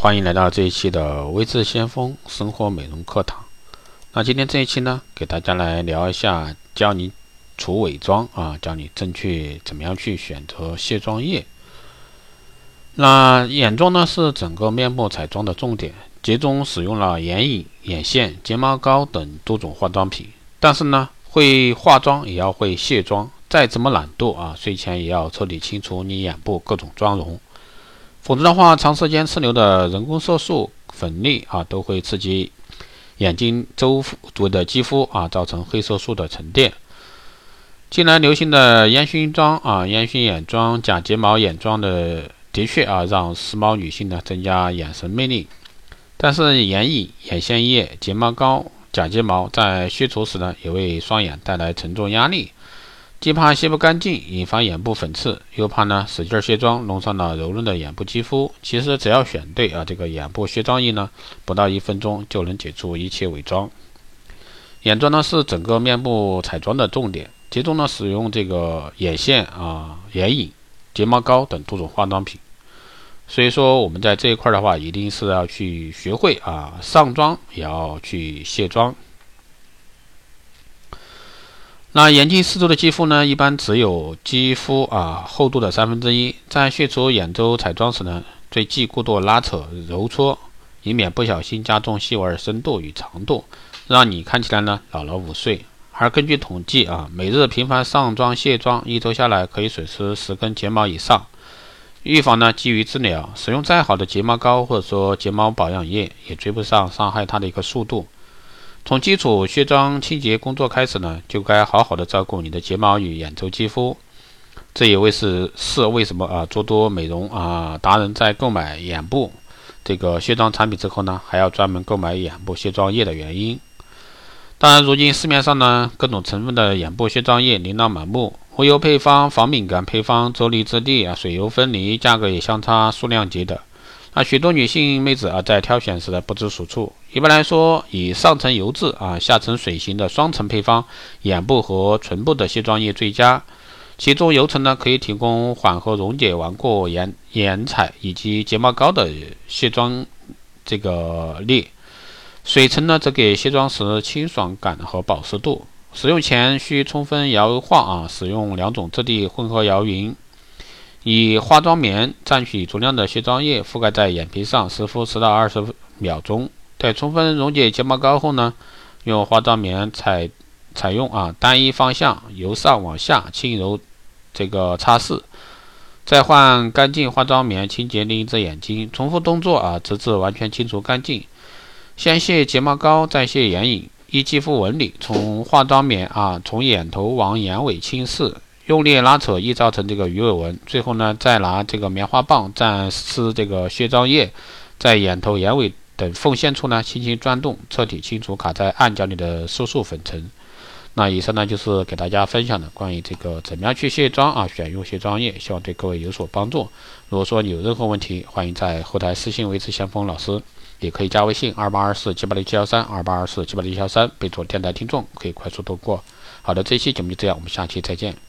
欢迎来到这一期的微智先锋生活美容课堂。那今天这一期呢，给大家来聊一下，教你除伪装啊，教你正确怎么样去选择卸妆液。那眼妆呢是整个面部彩妆的重点，集中使用了眼影、眼线、睫毛膏等多种化妆品。但是呢，会化妆也要会卸妆，再怎么懒惰啊，睡前也要彻底清除你眼部各种妆容。否则的话，长时间吃流的人工色素、粉粒啊，都会刺激眼睛周围的肌肤啊，造成黑色素的沉淀。近来流行的烟熏妆啊、烟熏眼妆、假睫毛眼妆的，的确啊，让时髦女性呢增加眼神魅力。但是眼影、眼线液、睫毛膏、假睫毛在卸除时呢，也为双眼带来沉重压力。既怕卸不干净，引发眼部粉刺，又怕呢使劲卸妆，弄伤了柔润的眼部肌肤。其实只要选对啊，这个眼部卸妆液呢，不到一分钟就能解除一切伪装。眼妆呢是整个面部彩妆的重点，集中呢使用这个眼线啊、眼影、睫毛膏等多种化妆品。所以说我们在这一块的话，一定是要去学会啊上妆，也要去卸妆。那眼睛四周的肌肤呢，一般只有肌肤啊厚度的三分之一。在卸除眼周彩妆时呢，最忌过度拉扯、揉搓，以免不小心加重细纹深度与长度，让你看起来呢老了五岁。而根据统计啊，每日频繁上妆卸妆，一周下来可以损失十根睫毛以上。预防呢基于治疗，使用再好的睫毛膏或者说睫毛保养液，也追不上伤害它的一个速度。从基础卸妆清洁工作开始呢，就该好好的照顾你的睫毛与眼周肌肤。这也为是是为什么啊，诸多美容啊达人在购买眼部这个卸妆产品之后呢，还要专门购买眼部卸妆液的原因。当然，如今市面上呢各种成分的眼部卸妆液琳琅满目，无油配方、防敏感配方、啫喱质地啊、水油分离，价格也相差数量级的。那许多女性妹子啊，在挑选时呢不知所措。一般来说，以上层油质啊、下层水型的双层配方，眼部和唇部的卸妆液最佳。其中油层呢，可以提供缓和溶解顽固眼眼彩以及睫毛膏的卸妆这个力；水层呢，则给卸妆时清爽感和保湿度。使用前需充分摇晃啊，使用两种质地混合摇匀。以化妆棉蘸取足量的卸妆液，覆盖在眼皮上，湿敷十到二十秒钟。待充分溶解睫毛膏后呢，用化妆棉采采用啊单一方向由上往下轻柔这个擦拭，再换干净化妆棉清洁另一只眼睛，重复动作啊，直至完全清除干净。先卸睫毛膏，再卸眼影，依肌肤纹理从化妆棉啊从眼头往眼尾轻拭。用力拉扯易造成这个鱼尾纹，最后呢，再拿这个棉花棒蘸湿这个卸妆液，在眼头、眼尾等缝线处呢，轻轻转动，彻底清除卡在暗角里的色素粉尘。那以上呢，就是给大家分享的关于这个怎么样去卸妆啊，选用卸妆液，希望对各位有所帮助。如果说你有任何问题，欢迎在后台私信维持先锋老师，也可以加微信二八二四七八六七幺三二八二四七八六七幺三，备注电台听众，可以快速通过。好的，这期节目就这样，我们下期再见。